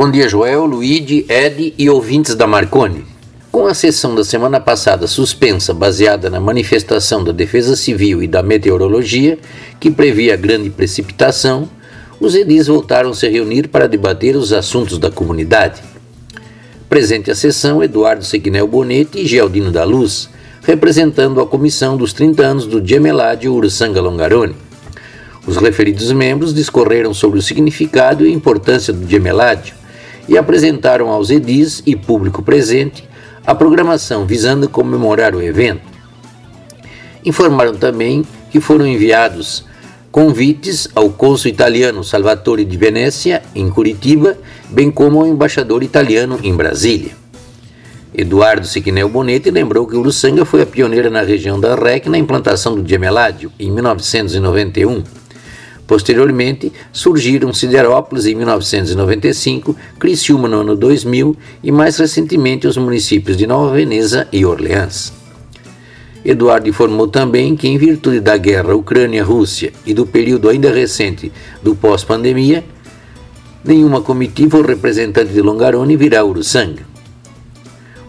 Bom dia, Joel, Luigi, Ed e ouvintes da Marconi. Com a sessão da semana passada suspensa, baseada na manifestação da Defesa Civil e da Meteorologia, que previa grande precipitação, os edis voltaram a se reunir para debater os assuntos da comunidade. Presente a sessão, Eduardo Sequinel Bonetti e Gealdino da Luz, representando a comissão dos 30 anos do Gemeládio Uruçanga Longarone. Os referidos membros discorreram sobre o significado e importância do Gemeládio e apresentaram aos edis e público presente a programação visando comemorar o evento. Informaram também que foram enviados convites ao cônsul italiano Salvatore di Venezia, em Curitiba, bem como ao embaixador italiano em Brasília. Eduardo Siquinel Bonetti lembrou que Uruçanga foi a pioneira na região da REC na implantação do gemeládio, em 1991. Posteriormente, surgiram Siderópolis em 1995, Criciúma no ano 2000 e mais recentemente os municípios de Nova Veneza e Orleans. Eduardo informou também que, em virtude da guerra Ucrânia-Rússia e do período ainda recente do pós-pandemia, nenhuma comitiva ou representante de Longarone virá Uruçanga.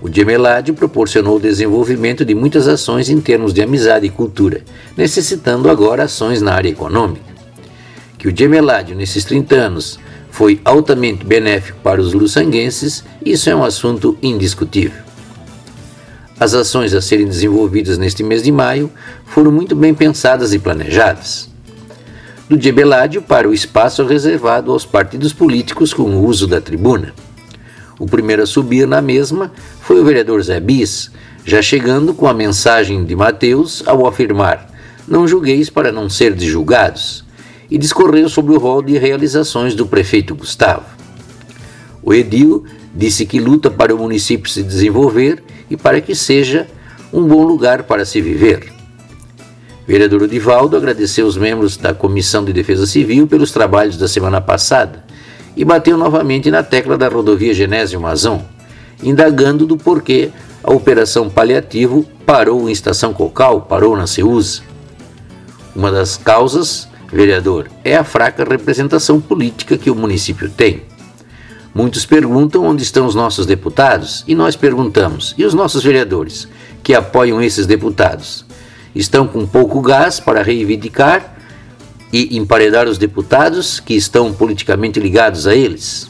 O Gemeládio proporcionou o desenvolvimento de muitas ações em termos de amizade e cultura, necessitando agora ações na área econômica. Que o Gemeládio, nesses 30 anos, foi altamente benéfico para os luçanguenses, isso é um assunto indiscutível. As ações a serem desenvolvidas neste mês de maio foram muito bem pensadas e planejadas. Do Gebeládio para o espaço reservado aos partidos políticos com o uso da tribuna. O primeiro a subir na mesma foi o vereador Zé Bis, já chegando com a mensagem de Mateus ao afirmar: Não julgueis para não ser julgados, e discorreu sobre o rol de realizações do prefeito Gustavo. O Edil disse que luta para o município se desenvolver e para que seja um bom lugar para se viver. O vereador Odivaldo agradeceu os membros da Comissão de Defesa Civil pelos trabalhos da semana passada e bateu novamente na tecla da rodovia Genésio Mazão, indagando do porquê a operação paliativo parou em Estação Cocal, parou na Ceusa. Uma das causas, vereador, é a fraca representação política que o município tem. Muitos perguntam onde estão os nossos deputados e nós perguntamos: e os nossos vereadores que apoiam esses deputados? Estão com pouco gás para reivindicar e emparedar os deputados que estão politicamente ligados a eles?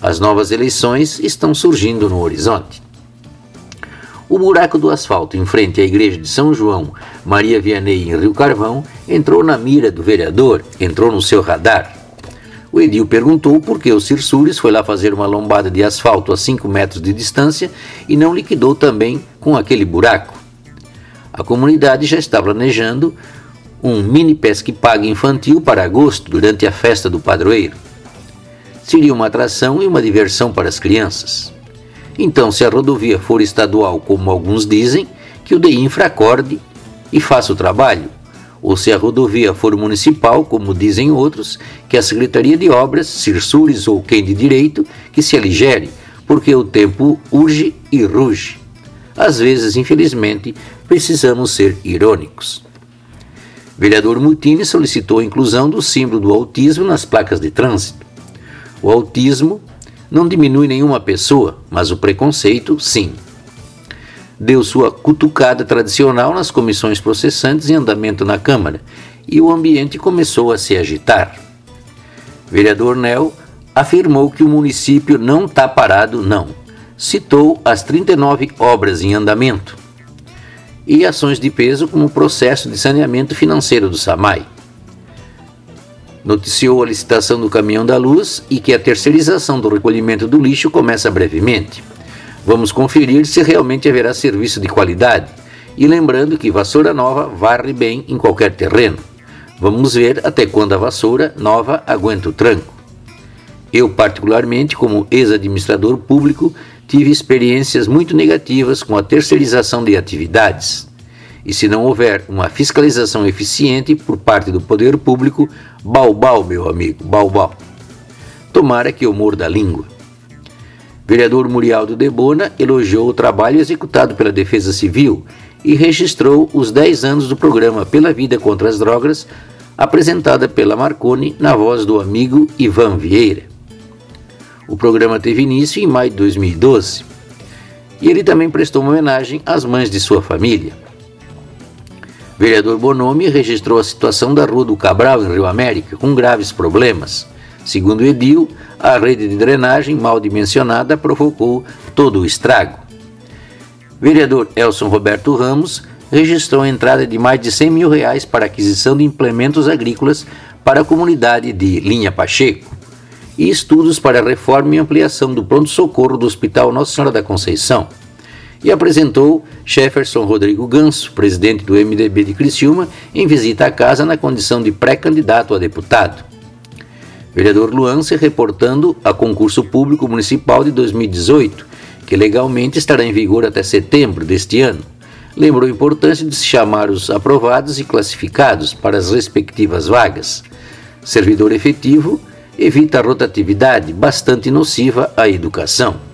As novas eleições estão surgindo no horizonte. O buraco do asfalto em frente à igreja de São João Maria Vianney em Rio Carvão entrou na mira do vereador, entrou no seu radar. O Edil perguntou por que o Cirsures foi lá fazer uma lombada de asfalto a 5 metros de distância e não liquidou também com aquele buraco. A comunidade já está planejando um mini pesque pague infantil para agosto, durante a festa do padroeiro. Seria uma atração e uma diversão para as crianças. Então, se a rodovia for estadual, como alguns dizem, que o DEINFRA acorde e faça o trabalho, ou se a rodovia for municipal, como dizem outros, que a Secretaria de Obras, Cirsures ou quem de direito, que se aligere, porque o tempo urge e ruge. Às vezes, infelizmente, precisamos ser irônicos. Vereador Mutini solicitou a inclusão do símbolo do autismo nas placas de trânsito. O autismo não diminui nenhuma pessoa, mas o preconceito, sim deu sua cutucada tradicional nas comissões processantes em andamento na Câmara e o ambiente começou a se agitar. Vereador Nel afirmou que o município não está parado, não. Citou as 39 obras em andamento e ações de peso como o processo de saneamento financeiro do SAMAI. Noticiou a licitação do caminhão da luz e que a terceirização do recolhimento do lixo começa brevemente. Vamos conferir se realmente haverá serviço de qualidade. E lembrando que vassoura nova varre bem em qualquer terreno. Vamos ver até quando a vassoura nova aguenta o tranco. Eu, particularmente, como ex-administrador público, tive experiências muito negativas com a terceirização de atividades. E se não houver uma fiscalização eficiente por parte do poder público, balbal, meu amigo, balbal. Tomara que eu morda a língua. Vereador Murialdo Debona elogiou o trabalho executado pela Defesa Civil e registrou os 10 anos do programa Pela Vida contra as Drogas, apresentada pela Marconi na voz do amigo Ivan Vieira. O programa teve início em maio de 2012 e ele também prestou uma homenagem às mães de sua família. Vereador Bonomi registrou a situação da Rua do Cabral, em Rio América, com graves problemas. Segundo o Edil, a rede de drenagem mal dimensionada provocou todo o estrago. Vereador Elson Roberto Ramos registrou a entrada de mais de 100 mil reais para aquisição de implementos agrícolas para a comunidade de Linha Pacheco e estudos para a reforma e ampliação do pronto-socorro do Hospital Nossa Senhora da Conceição. E apresentou Jefferson Rodrigo Ganso, presidente do MDB de Criciúma, em visita à casa na condição de pré-candidato a deputado. Vereador Luan se reportando a concurso público municipal de 2018, que legalmente estará em vigor até setembro deste ano. Lembrou a importância de se chamar os aprovados e classificados para as respectivas vagas. Servidor efetivo evita a rotatividade, bastante nociva à educação.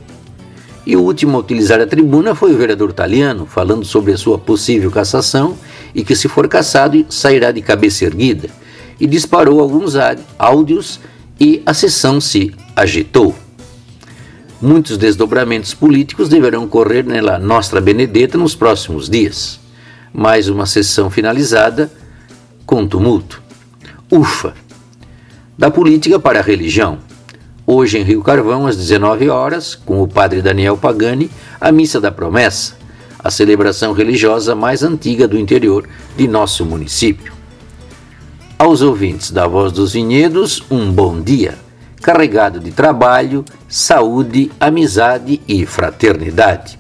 E o último a utilizar a tribuna foi o vereador Taliano, falando sobre a sua possível cassação e que, se for cassado, sairá de cabeça erguida. E disparou alguns áudios e a sessão se agitou. Muitos desdobramentos políticos deverão correr nela Nostra Benedetta nos próximos dias. Mais uma sessão finalizada com tumulto. Ufa! da política para a religião. Hoje em Rio Carvão, às 19 horas, com o padre Daniel Pagani, a Missa da Promessa, a celebração religiosa mais antiga do interior de nosso município. Aos ouvintes da Voz dos Vinhedos, um bom dia, carregado de trabalho, saúde, amizade e fraternidade.